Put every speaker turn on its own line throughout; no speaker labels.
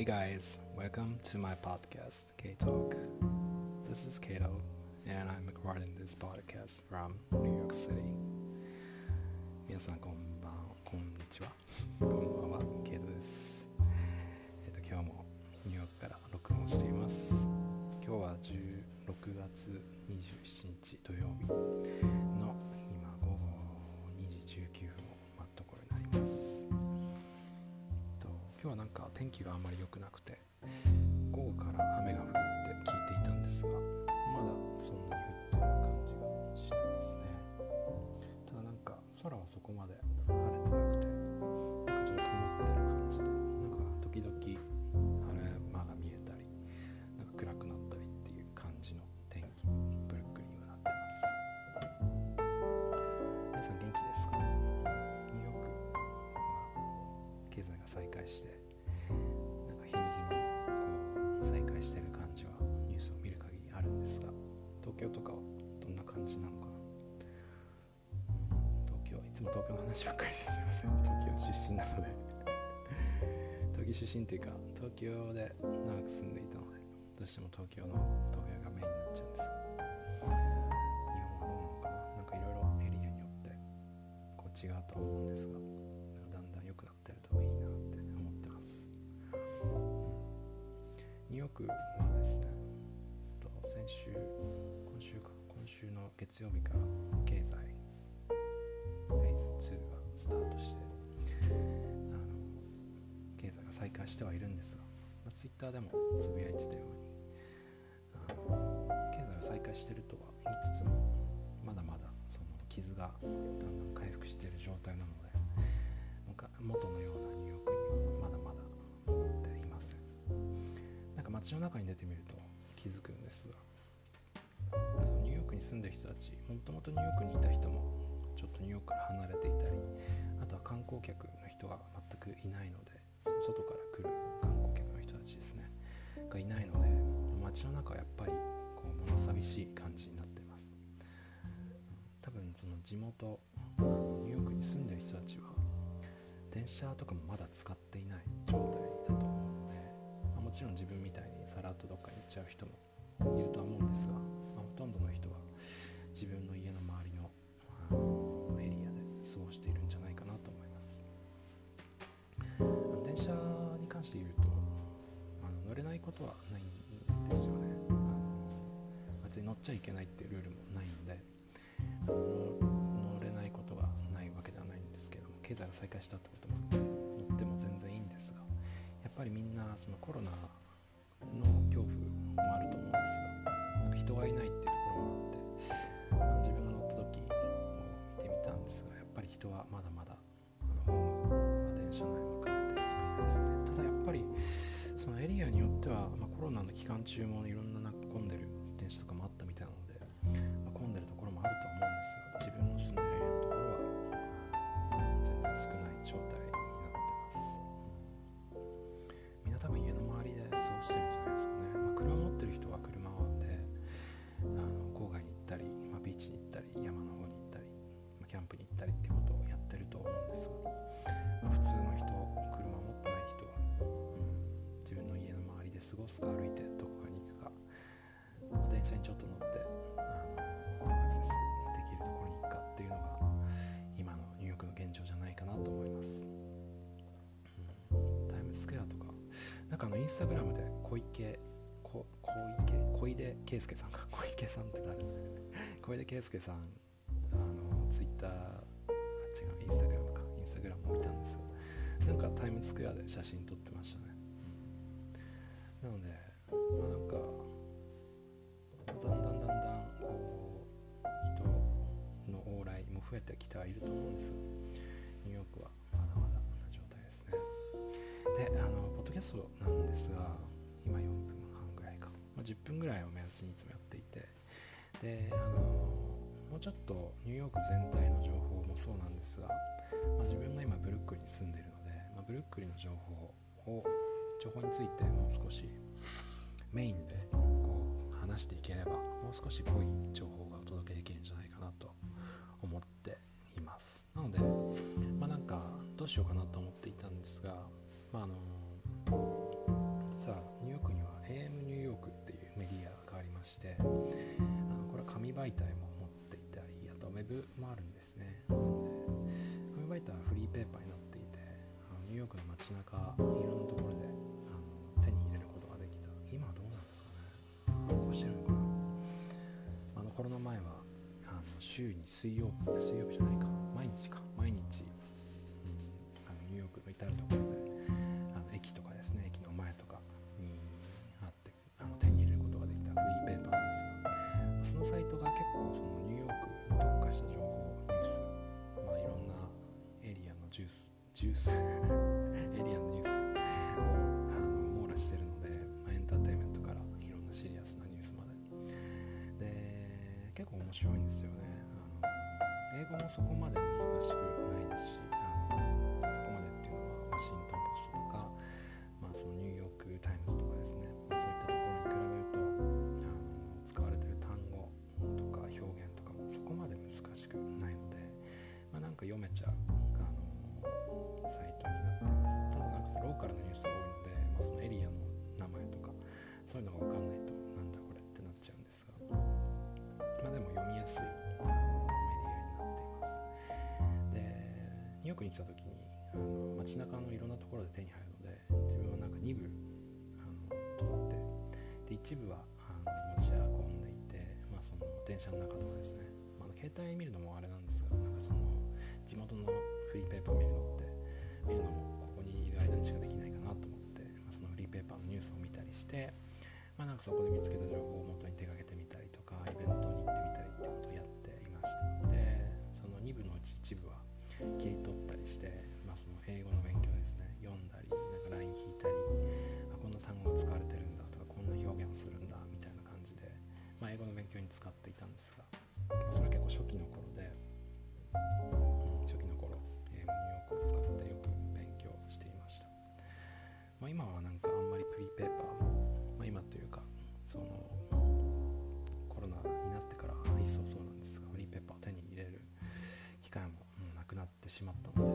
Hey guys, welcome to my podcast, K Talk. This is Kato, and I'm recording this podcast from New York City. 皆さんこんばん、こんにちは。こんばんは、ケイトです。えっ、ーと、今日もニューヨークから録音しています。今日は16月27日土曜日はなんか天気があまり良くなくて午後から雨が降るって聞いていたんですがまだそんなに降ってる感じがしてますね。ただなんか空はそこまで晴れ東京とかはどんな感じなのか。東京いつも東京の話ばっかりしてすいません。東京出身なので。東京出身っていうか東京で長く住んでいたのでどうしても東京の東京がメインになっちゃうんです日本はどうなのかな。なんかいろいろエリアによってこう違うと思うんで。月曜日から経済フェーズ2がスタートしてあの経済が再開してはいるんですが、まあ、ツイッターでもつぶやいてたようにあ経済が再開してるとは言いつつもまだまだその傷がだんだん回復している状態なので元のようなニューヨークにはまだまだ戻っていません。なんか街の中に出てみるとに住んでる人たちもともとニューヨークにいた人もちょっとニューヨークから離れていたりあとは観光客の人が全くいないので外から来る観光客の人たちですねがいないので街の中はやっぱりこう物寂しい感じになってます。多分その地元ニューヨークに住んでる人たちは電車とかもまだ使っていない状態だと思うので、まあもちろん自分みたいにさらっとどっかに行っちゃう人もいるとは思うんですが、まあほとんどの人は自分の家の周りのあのエリアで過ごしているんじゃないかなと思います。電車に関して言うとあの乗れないことはないんですよね。あの別に乗っちゃいけないっていうルールもないのであの乗れないことがないわけではないんですけども経済が再開したってこともあって乗っても全然いいんですがやっぱりみんなそのコロナの恐怖もあると思うんですがなんか人がいないっていう人はまだまだホーム、ま電車内も含めて少ないですね。ただやっぱりそのエリアによっては、まあ、コロナの期間中もいろんななんか混んでる電車とかもあったですか歩いてどこかに行くか、電車にちょっと乗ってあのアクセスできるところに行くかっていうのが今のニューヨークの現状じゃないかなと思います、うん、タイムスクエアとかなんかあのインスタグラムで小池こ小池小出圭介さんか小池さんって誰小出圭介さんあのツイッター違うインスタグラムかインスタグラムを見たんですよ。なんかタイムスクエアで写真撮ってましたね、なのでまあなんかだんだんだんだんこう人の往来も増えてきてはいると思うんです。ニューヨークはまだまだこんな状態ですね。であのポッドキャストなんですが今4分半ぐらいか、まあ、10分ぐらいを目安にいつもやっていて。であのもうちょっとニューヨーク全体の情報もそうなんですが、まあ、自分が今ブルックリンに住んでいるので、まあ、ブルックリンの情報を情報についてもう少しメインでこう話していければもう少し濃い情報がお届けできるんじゃないかなと思っています。なのでまあなんかどうしようかなと思っていたんですがまああの実はニューヨークには AM ニューヨークっていうメディアがありましてあのこれは紙媒体も持っていたりあとウェブもあるんですね。なので紙媒体はフリーペーパーになっていてニューヨークの街中いろんなところで行してるのかなあのコロナ前はあの週に水曜日水曜日じゃないか。毎日か毎日、うん、あのニューヨークの至るところであの駅とかですね。駅の前とかにあってあの手に入れることができたフリーペーパーなんですがそのサイトが結構そのニューヨークに特化した情報ニュースまあいろんなエリアのジュースジュース面白いんですよね。あの英語もそこまで難しくないですしあのそこまでっていうのはワシントン・ポストとか、まあ、そのニューヨーク・タイムズとかですね、ま、そういったところに比べるとあの使われてる単語とか表現とかもそこまで難しくないので、まあ、なんか読めちゃうあのサイトになってます。ただなんかローカルなニュースが多いので、まあ、そのエリアの名前とかそういうのが分かんないとに来た時にあの街中のいろんなところで手に入るので自分はなんか2部あの取ってで一部はあの持ち運んでいて、まあ、その電車の中とかですね、まあ、携帯見るのもあれなんですがなんかその地元のフリーペーパー見るのって見るのもここにいる間にしかできないかなと思って、まあ、そのフリーペーパーのニュースを見たりして、まあ、なんかそこで見つけた情報を元に手がけてみたりとかイベントに行ってみたりってことをやっていましたでその2部のうち一部切り取ったりして、まあ、その英語の勉強ですね。読んだりなんかライン引いたりあこんな単語が使われてるんだとかこんな表現をするんだみたいな感じで、まあ、英語の勉強に使っていたんですが、まあそれは結構初期の頃で、うん初期の頃英語ニューヨークを使ってよく勉強していました、まあ、今はなんかあんまりフリペーパーしまったので、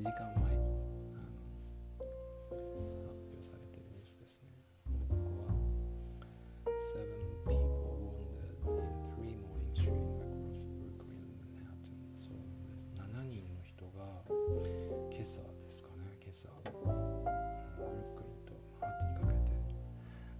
2時間前にあの発表されてるニュースですね。ここは Seven people wounded in three morning shooting across Brooklyn and Manhattan. そうです。7人の人が今朝ですかね。今朝ブルックリンとマンハッタンにかけて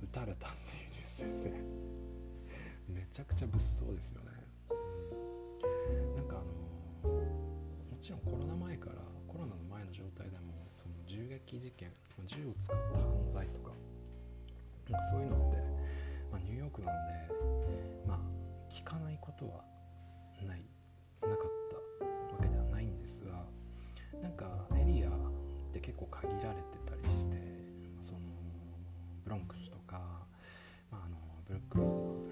撃たれたっていうニュースですね。めちゃくちゃ物騒ですよね。なんかあのもちろんコロナ前からコロナの前の状態でもその銃撃事件その銃を使った犯罪とかなんかそういうのって、まあ、ニューヨークなのでまあ聞かないことはないなかったわけではないんですがなんかエリアって結構限られてたりしてまあそのブロンクスとか、まあ、あのブルックリンの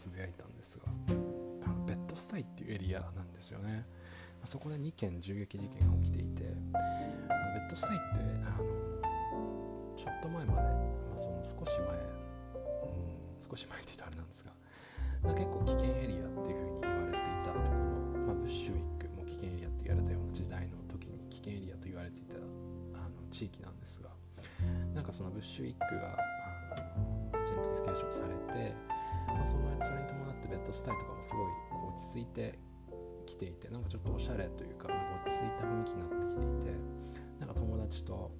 つぶやいたんですがあのベッドスタイっていうエリアなんですよね。そこで2件銃撃事件が起きていてあのベッドスタイってあのちょっと前まで、まあ、その少し前、うん、少し前って言うとあれなんですが結構危険エリアっていうふうに言われていたところ、まあ、ブッシュウィックも危険エリアって言われたような時代の時に危険エリアと言われていたあの地域なんですがなんかそのブッシュウィックがあの gentrification されて、そのそれに伴って Bed-Stuy とかもすごい落ち着いてきていてなんかちょっとおしゃれというかなんか落ち着いた雰囲気になってきていてなんか友達と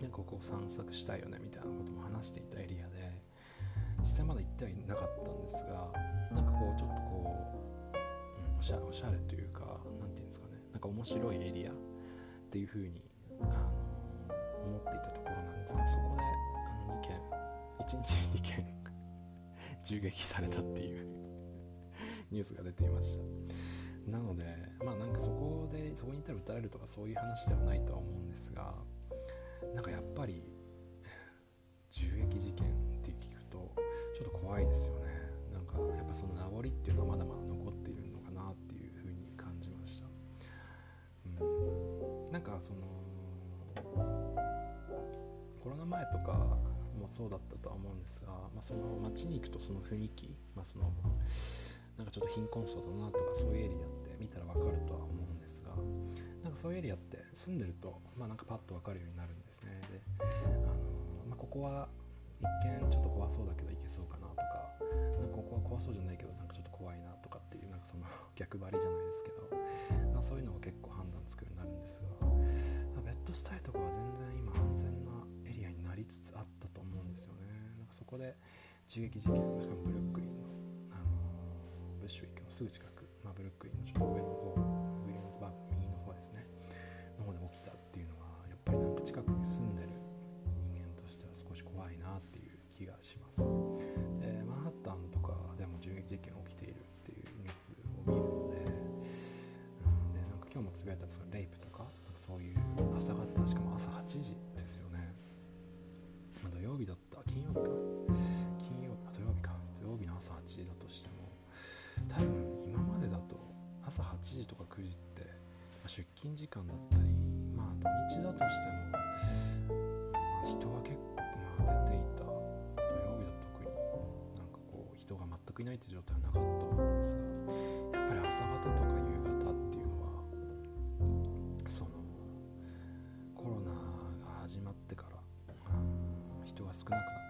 なんかここ散策したいよねみたいなことも話していたエリアで実際まだ行ってはいなかったんですがなんかこうちょっとこう、うん、おしゃおしゃれというか何て言うんですかねなんか面白いエリアっていう風にあの思っていたところなんですがそこであの2件1日2件銃撃されたっていう。ニュースが出ていました。なのでまあなんかそこでそこにいたら撃たれるとかそういう話ではないとは思うんですがなんかやっぱり銃撃事件って聞くとちょっと怖いですよね。なんかやっぱその名残っていうのはまだまだ残っているのかなっていうふうに感じました。うん。なんかそのコロナ前とかもそうだったとは思うんですが、まあ、その街に行くとその雰囲気、まあ、そのなんかちょっと貧困層だなとかそういうエリアって見たら分かるとは思うんですがなんかそういうエリアって住んでると、まあ、なんかパッと分かるようになるんですね。で、あのまあ、ここは一見ちょっと怖そうだけど行けそうかなとかなんかここは怖そうじゃないけどなんかちょっと怖いなとかっていうなんかその 逆張りじゃないですけどなそういうのが結構判断つくようになるんですが、ベッドスタイとかは全然今りつつあったと思うんですよね。なんかそこで銃撃事件しかもブルックリンの、あのブッシュウィックのすぐ近く、まあ、ブルックリンのちょっと上の方ウィリアムズバーグの右の方ですね。の方で起きたっていうのはやっぱりなんか近くに住んでる人間としては少し怖いなっていう気がします。でマンハッタンとかでも銃撃事件起きているっていうニュースを見るので,、うん、でなんか今日もつぶやいたそのレイプとかそういう朝方しかも朝8時、曜日だった。金曜日か。金曜日土曜日か。土曜日の朝8時だとしても多分今までだと朝8時とか9時って出勤時間だったりまあ土日だとしても、ま、人が結構、まあ、出ていた。土曜日だと特になんかこう人が全くいないって状態はなかったと思うんですがやっぱり朝方とか夕方っていうのはそのコロナが始まってから、なくなっ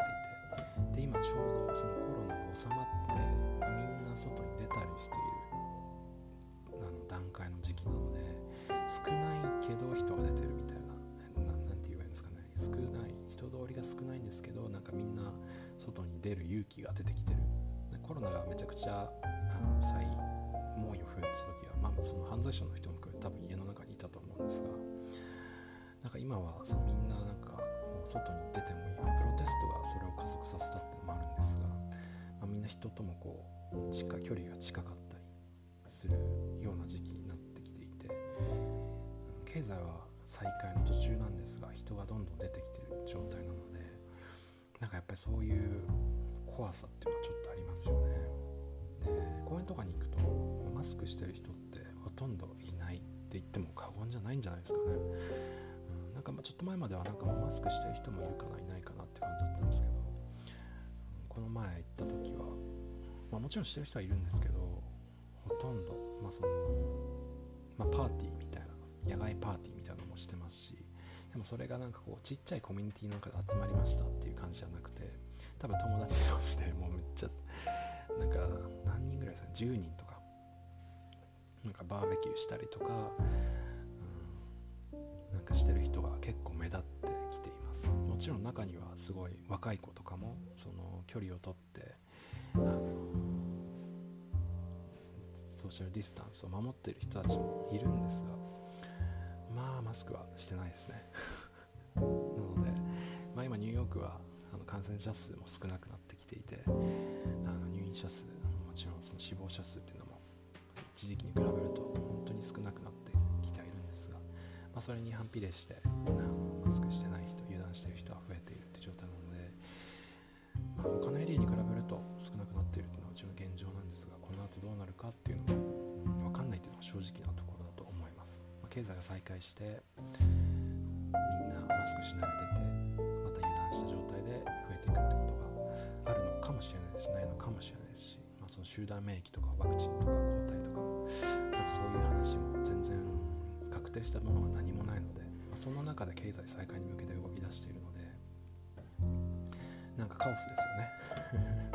ていて。で今ちょうどそのコロナが収まって、みんな外に出たりしているあの段階の時期なので少ないけど人が出てるみたいな何て言えばいいんですかね。少ない人通りが少ないんですけどなんかみんな外に出る勇気が出てきてる。でコロナがめちゃくちゃあの再猛威を振るってた時は、まあ、その犯罪者の人も含め多分家の中にいたと思うんですがなんか今はそのみんな外に出てもいい、プロテストがそれを加速させたってのもあるんですが、まあ、みんな人ともこう近距離が近かったりするような時期になってきていて経済は再開の途中なんですが人がどんどん出てきてる状態なのでなんかやっぱりそういう怖さっていうのはちょっとありますよね。で公園とかに行くとマスクしてる人ってほとんどいないって言っても過言じゃないんじゃないですかね、ちょっと前まではなんかマスクしてる人もいるかないないかなって感じだったんですけど、この前行った時は、まあ、もちろんしてる人はいるんですけどほとんど、まあそのまあ、パーティーみたいな野外パーティーみたいなのもしてますしでもそれがなんかこうちっちゃいコミュニティの中で集まりましたっていう感じじゃなくて多分友達同士でもうめっちゃなんか何人ぐらいですか10人とかなんかバーベキューしたりと、かしてる人が結構目立ってきています。もちろん中にはすごい若い子とかもその距離をとってあのソーシャルディスタンスを守ってる人たちもいるんですがまあマスクはしてないですね。なのでま今ニュークはあの感染者数も少なくなってきていてあの入院者数もちろんその死亡者数っていうのも一時期に比べると本当に少なくなってまあ、それに反比例してあのマスクしてない人油断している人は増えているって状態なので、まあ、他のエリアに比べると少なくなっているっていうのはうちの現状なんですがこの後どうなるかっていうのも、うん、分かんないっていうのは正直なところだと思います、まあ、経済が再開してみんなマスクしないで出てまた油断した状態で増えていくってことがあるのかもしれないですないのかもしれないですし、まあ、その集団免疫とかワクチンとか抗体とかなんかそういう話確定したものが何もないので、まあ、その中で経済再開に向けて動き出しているのでなんかカオスですよね。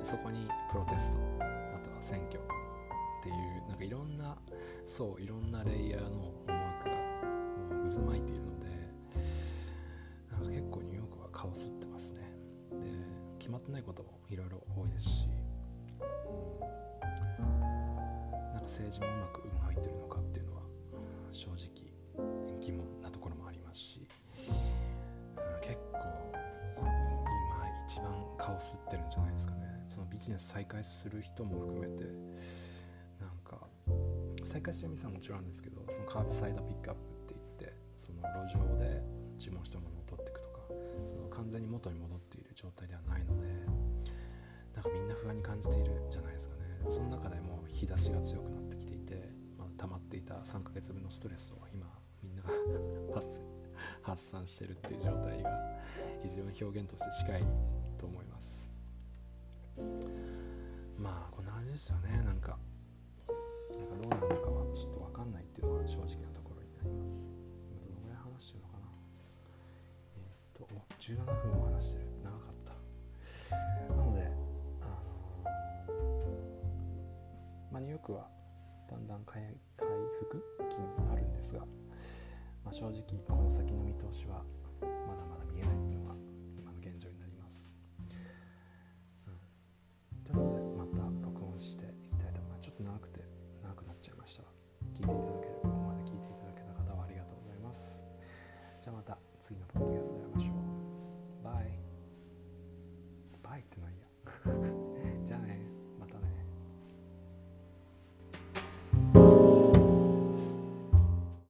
そこにプロテストあとは選挙っていうなんかいろんな層いろんなレイヤーの思惑がもう渦巻いているのでなんか結構ニューヨークはカオスってますね。で決まってないこともいろいろ多いですし、なんか政治もうまく動いてるのかっていうのは正直疑問なところもありますし、結構今一番カオスってるんじゃないですかね。そのビジネス再開する人も含めてなんか再開してる店はもちろんあるんですけどそのカーブサイドピックアップって言ってその路上で注文したものを取っていくとかその完全に元に戻っている状態ではないのでなんかみんな不安に感じているじゃないですかね。その中でも日差しが強くなって、た3ヶ月分のストレスを今みんなが 発散してるっていう状態が非常に表現として近いと思います。まあこんな感じですよね。なんかなんかどうなるのかはちょっと分かんないっていうのは正直なところになります。今どのぐらい話してるのかな。えー、っとお17分も話してる。長かった。なのであのまあニューヨークはだんだん回回復期にあるんですが、まあ、正直この先の見通しはまだまだ見えないっていうのが今の現状になります、うん、ということでまた録音していきたいと思います。ちょっと長くて長くなっちゃいましたが聞いていただけるここまで聞いていただけた方はありがとうございます。じゃあまた次のポッドキャスト